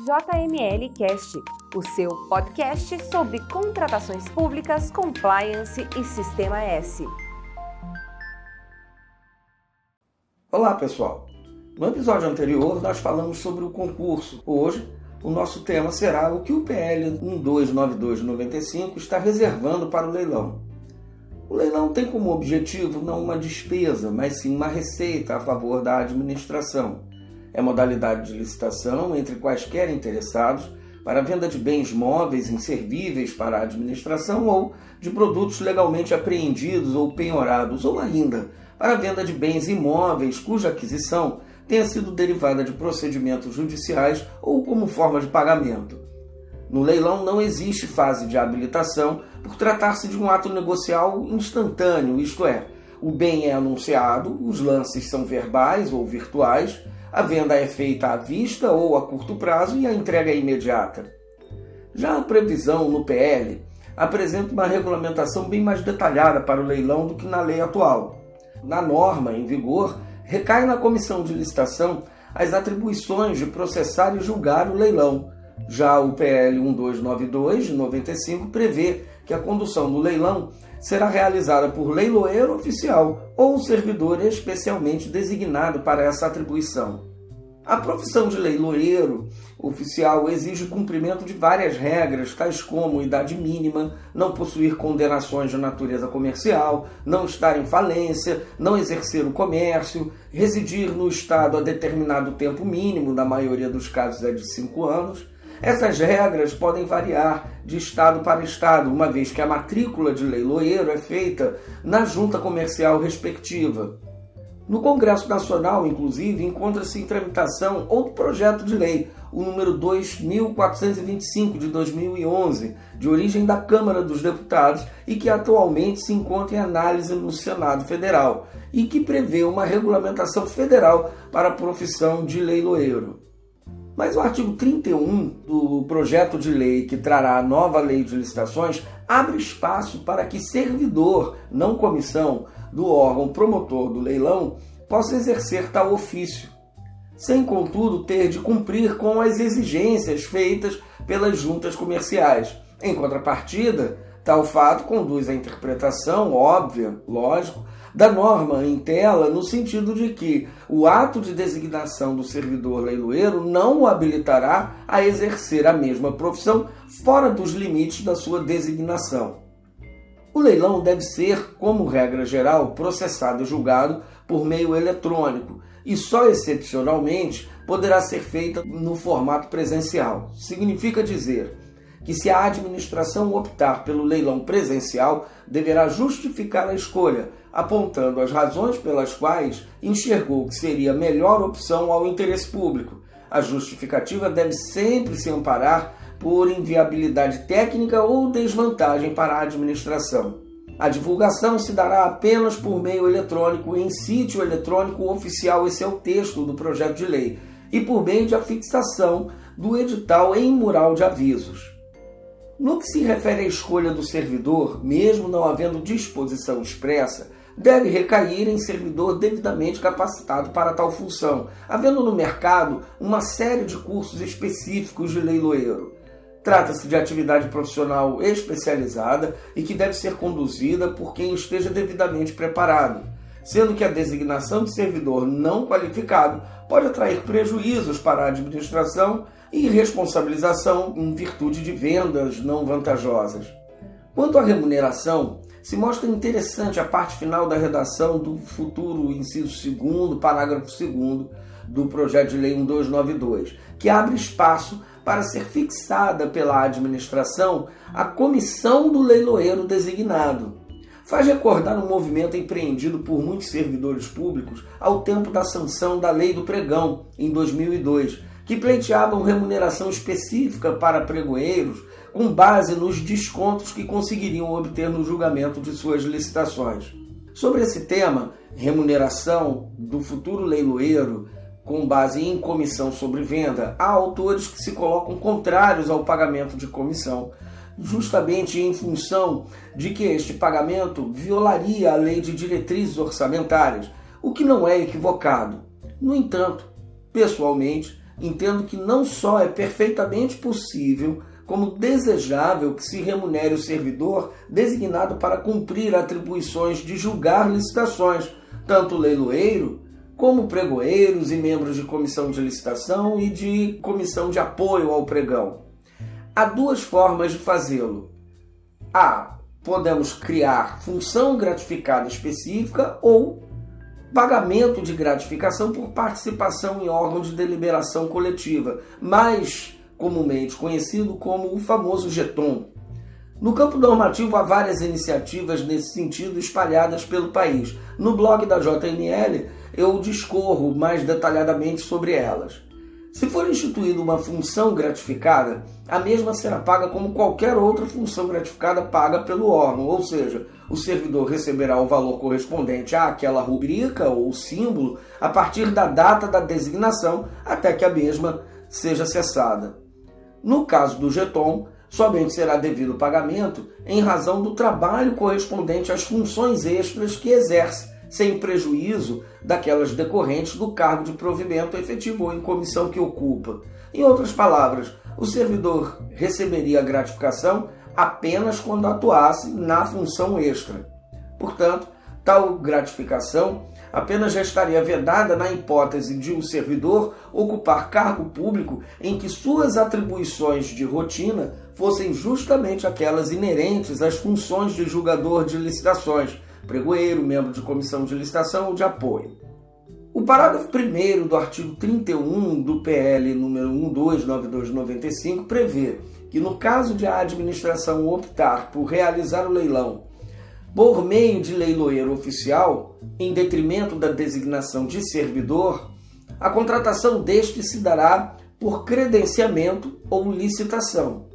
JML Cast, o seu podcast sobre contratações públicas, compliance e Sistema S. Olá, pessoal. No episódio anterior, nós falamos sobre o concurso. Hoje, o nosso tema será o que o PL 129295 está reservando para o leilão. O leilão tem como objetivo não uma despesa, mas sim uma receita a favor da administração é modalidade de licitação entre quaisquer interessados para a venda de bens móveis inservíveis para a administração ou de produtos legalmente apreendidos ou penhorados, ou ainda para a venda de bens imóveis cuja aquisição tenha sido derivada de procedimentos judiciais ou como forma de pagamento. No leilão não existe fase de habilitação por tratar-se de um ato negocial instantâneo, isto é, o bem é anunciado, os lances são verbais ou virtuais, a venda é feita à vista ou a curto prazo e a entrega é imediata. Já a previsão no PL apresenta uma regulamentação bem mais detalhada para o leilão do que na lei atual. Na norma em vigor, recai na comissão de licitação as atribuições de processar e julgar o leilão. Já o PL 1292 de 95 prevê que a condução do leilão será realizada por leiloeiro oficial ou servidor especialmente designado para essa atribuição. A profissão de leiloeiro oficial exige cumprimento de várias regras, tais como idade mínima, não possuir condenações de natureza comercial, não estar em falência, não exercer o comércio, residir no Estado a determinado tempo mínimo, na maioria dos casos é de cinco anos, essas regras podem variar de estado para estado, uma vez que a matrícula de leiloeiro é feita na junta comercial respectiva. No Congresso Nacional, inclusive, encontra-se em tramitação outro projeto de lei, o número 2425 de 2011, de origem da Câmara dos Deputados e que atualmente se encontra em análise no Senado Federal e que prevê uma regulamentação federal para a profissão de leiloeiro. Mas o artigo 31 do projeto de lei que trará a nova lei de licitações abre espaço para que servidor, não comissão, do órgão promotor do leilão possa exercer tal ofício, sem contudo ter de cumprir com as exigências feitas pelas juntas comerciais. Em contrapartida, tal fato conduz à interpretação óbvia, lógico, da norma em tela, no sentido de que o ato de designação do servidor leiloeiro não o habilitará a exercer a mesma profissão fora dos limites da sua designação. O leilão deve ser, como regra geral, processado e julgado por meio eletrônico e só excepcionalmente poderá ser feita no formato presencial. Significa dizer que se a administração optar pelo leilão presencial, deverá justificar a escolha, apontando as razões pelas quais enxergou que seria a melhor opção ao interesse público. A justificativa deve sempre se amparar por inviabilidade técnica ou desvantagem para a administração. A divulgação se dará apenas por meio eletrônico em sítio eletrônico oficial, esse é o texto do projeto de lei, e por meio de afixação do edital em mural de avisos. No que se refere à escolha do servidor, mesmo não havendo disposição expressa, deve recair em servidor devidamente capacitado para tal função, havendo no mercado uma série de cursos específicos de leiloeiro. Trata-se de atividade profissional especializada e que deve ser conduzida por quem esteja devidamente preparado, sendo que a designação de servidor não qualificado pode atrair prejuízos para a administração e responsabilização em virtude de vendas não vantajosas. Quanto à remuneração, se mostra interessante a parte final da redação do futuro inciso 2, parágrafo 2 do projeto de lei 1292, que abre espaço para ser fixada pela administração a comissão do leiloeiro designado. Faz recordar um movimento empreendido por muitos servidores públicos ao tempo da sanção da Lei do Pregão, em 2002, que pleiteavam remuneração específica para pregoeiros com base nos descontos que conseguiriam obter no julgamento de suas licitações. Sobre esse tema, remuneração do futuro leiloeiro com base em comissão sobre venda, há autores que se colocam contrários ao pagamento de comissão, justamente em função de que este pagamento violaria a lei de diretrizes orçamentárias, o que não é equivocado. No entanto, pessoalmente, entendo que não só é perfeitamente possível, como desejável que se remunere o servidor designado para cumprir atribuições de julgar licitações, tanto leiloeiro como pregoeiros e membros de comissão de licitação e de comissão de apoio ao pregão. Há duas formas de fazê-lo. A. Podemos criar função gratificada específica ou pagamento de gratificação por participação em órgão de deliberação coletiva, mais comumente conhecido como o famoso GETON. No campo normativo há várias iniciativas nesse sentido espalhadas pelo país. No blog da JNL eu discorro mais detalhadamente sobre elas. Se for instituída uma função gratificada, a mesma será paga como qualquer outra função gratificada paga pelo órgão, ou seja, o servidor receberá o valor correspondente àquela rubrica ou símbolo a partir da data da designação até que a mesma seja cessada. No caso do Geton, somente será devido o pagamento em razão do trabalho correspondente às funções extras que exerce sem prejuízo daquelas decorrentes do cargo de provimento efetivo ou em comissão que ocupa. Em outras palavras, o servidor receberia a gratificação apenas quando atuasse na função extra. Portanto, tal gratificação apenas já estaria vedada na hipótese de um servidor ocupar cargo público em que suas atribuições de rotina fossem justamente aquelas inerentes às funções de julgador de licitações, pregoeiro, membro de comissão de licitação ou de apoio. O parágrafo 1 do artigo 31 do PL número 129295 prevê que no caso de a administração optar por realizar o leilão por meio de leiloeiro oficial, em detrimento da designação de servidor, a contratação deste se dará por credenciamento ou licitação.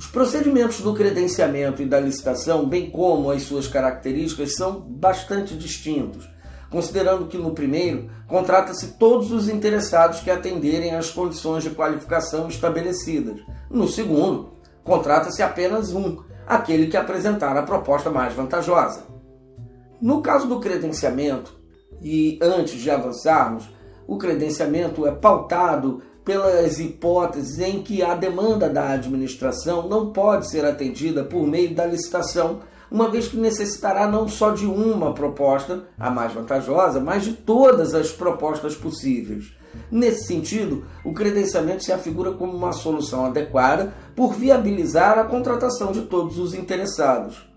Os procedimentos do credenciamento e da licitação, bem como as suas características, são bastante distintos, considerando que no primeiro contrata-se todos os interessados que atenderem às condições de qualificação estabelecidas. No segundo, contrata-se apenas um, aquele que apresentar a proposta mais vantajosa. No caso do credenciamento, e antes de avançarmos, o credenciamento é pautado pelas hipóteses em que a demanda da administração não pode ser atendida por meio da licitação, uma vez que necessitará não só de uma proposta, a mais vantajosa, mas de todas as propostas possíveis. Nesse sentido, o credenciamento se afigura como uma solução adequada por viabilizar a contratação de todos os interessados.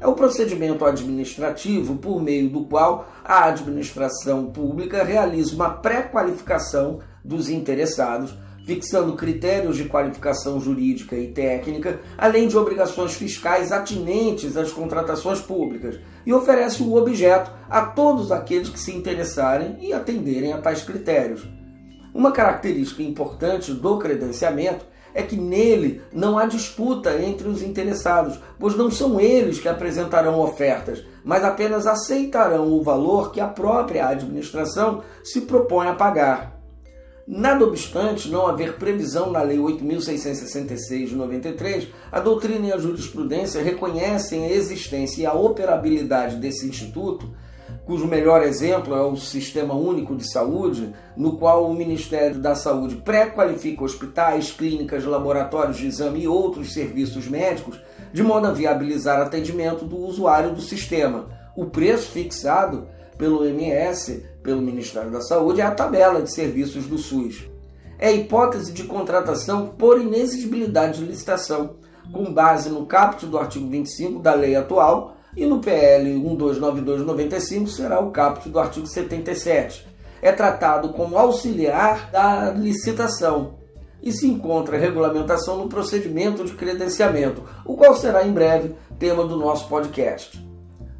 É o procedimento administrativo por meio do qual a administração pública realiza uma pré-qualificação dos interessados, fixando critérios de qualificação jurídica e técnica, além de obrigações fiscais atinentes às contratações públicas, e oferece o objeto a todos aqueles que se interessarem e atenderem a tais critérios. Uma característica importante do credenciamento é que nele não há disputa entre os interessados, pois não são eles que apresentarão ofertas, mas apenas aceitarão o valor que a própria administração se propõe a pagar. Nada obstante não haver previsão na Lei 8.666 de 93, a doutrina e a jurisprudência reconhecem a existência e a operabilidade desse instituto, cujo melhor exemplo é o Sistema Único de Saúde, no qual o Ministério da Saúde pré-qualifica hospitais, clínicas, laboratórios de exame e outros serviços médicos, de modo a viabilizar atendimento do usuário do sistema. O preço fixado pelo MS, pelo Ministério da Saúde, é a tabela de serviços do SUS. É hipótese de contratação por inexigibilidade de licitação, com base no caput do artigo 25 da lei atual e no PL 129295 será o caput do artigo 77. É tratado como auxiliar da licitação e se encontra regulamentação no procedimento de credenciamento, o qual será em breve tema do nosso podcast.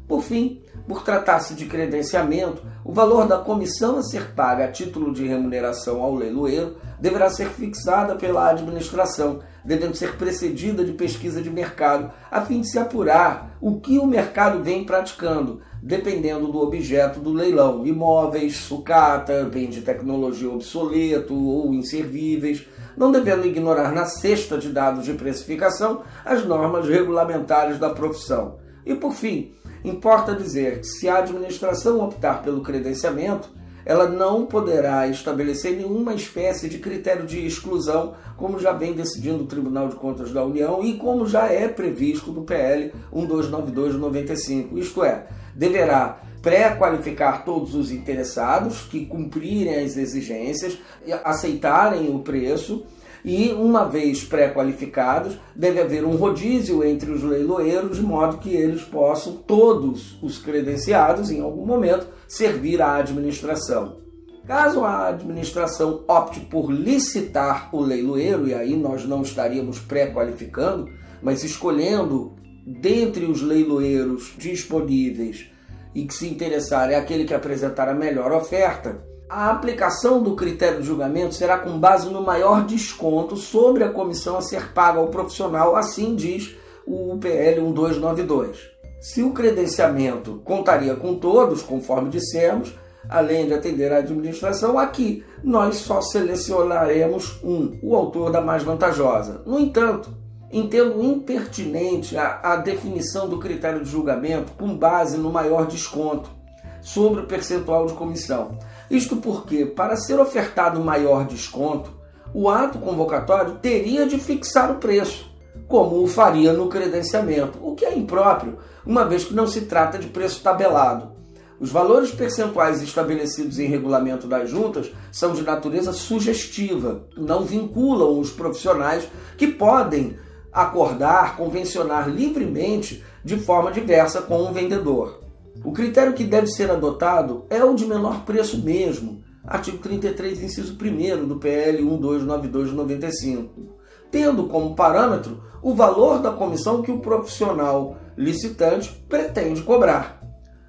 Por fim, por tratar-se de credenciamento, o valor da comissão a ser paga a título de remuneração ao leiloeiro deverá ser fixada pela administração, devendo ser precedida de pesquisa de mercado, a fim de se apurar o que o mercado vem praticando, dependendo do objeto do leilão: imóveis, sucata, bem de tecnologia obsoleto ou inservíveis, não devendo ignorar na cesta de dados de precificação as normas regulamentares da profissão. E por fim, Importa dizer que se a administração optar pelo credenciamento, ela não poderá estabelecer nenhuma espécie de critério de exclusão, como já vem decidindo o Tribunal de Contas da União e como já é previsto no PL 1292 de 95. Isto é, deverá pré-qualificar todos os interessados que cumprirem as exigências, aceitarem o preço e, uma vez pré-qualificados, deve haver um rodízio entre os leiloeiros, de modo que eles possam, todos os credenciados, em algum momento, servir à administração. Caso a administração opte por licitar o leiloeiro, e aí nós não estaríamos pré-qualificando, mas escolhendo dentre os leiloeiros disponíveis e que se interessar é aquele que apresentar a melhor oferta, a aplicação do critério de julgamento será com base no maior desconto sobre a comissão a ser paga ao profissional, assim diz o PL 1292. Se o credenciamento contaria com todos, conforme dissemos, além de atender à administração, aqui nós só selecionaremos um, o autor da mais vantajosa. No entanto, entendo impertinente a, a definição do critério de julgamento com base no maior desconto sobre o percentual de comissão. Isto porque, para ser ofertado maior desconto, o ato convocatório teria de fixar o preço, como o faria no credenciamento, o que é impróprio, uma vez que não se trata de preço tabelado. Os valores percentuais estabelecidos em regulamento das juntas são de natureza sugestiva, não vinculam os profissionais que podem acordar, convencionar livremente de forma diversa com o vendedor. O critério que deve ser adotado é o de menor preço mesmo, artigo 33, inciso 1 do PL 1292 de 95, tendo como parâmetro o valor da comissão que o profissional licitante pretende cobrar.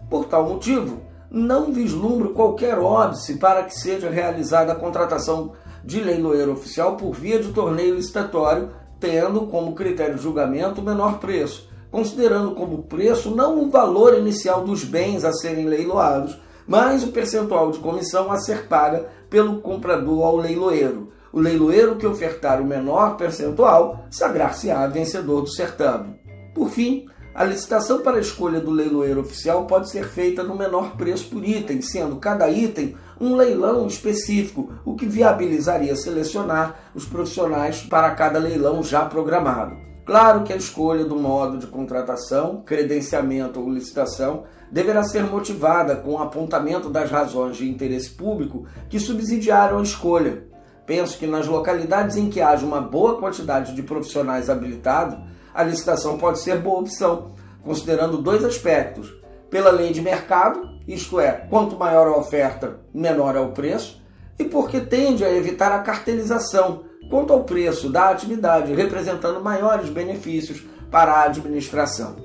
Por tal motivo, não vislumbro qualquer óbice para que seja realizada a contratação de leiloeiro oficial por via de torneio licitatório tendo como critério de julgamento o menor preço, considerando como preço não o valor inicial dos bens a serem leiloados, mas o percentual de comissão a ser paga pelo comprador ao leiloeiro. O leiloeiro que ofertar o menor percentual sagrar-se-á vencedor do certame. Por fim, a licitação para a escolha do leiloeiro oficial pode ser feita no menor preço por item, sendo cada item um leilão específico, o que viabilizaria selecionar os profissionais para cada leilão já programado. Claro que a escolha do modo de contratação, credenciamento ou licitação deverá ser motivada com o apontamento das razões de interesse público que subsidiaram a escolha. Penso que nas localidades em que haja uma boa quantidade de profissionais habilitados, a licitação pode ser boa opção, considerando dois aspectos: pela lei de mercado, isto é, quanto maior a oferta, menor é o preço, e porque tende a evitar a cartelização quanto ao preço da atividade, representando maiores benefícios para a administração.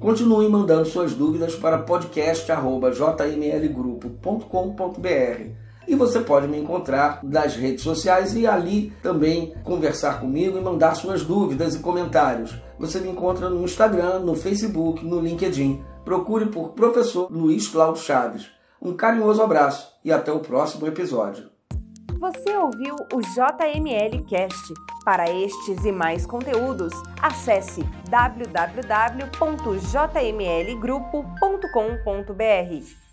Continue mandando suas dúvidas para podcast.jmlgrupo.com.br e você pode me encontrar nas redes sociais e ali também conversar comigo e mandar suas dúvidas e comentários. Você me encontra no Instagram, no Facebook, no LinkedIn procure por Professor Luiz Cláudio Chaves. Um carinhoso abraço e até o próximo episódio. Você ouviu o JML Cast. Para estes e mais conteúdos, acesse www.jmlgrupo.com.br.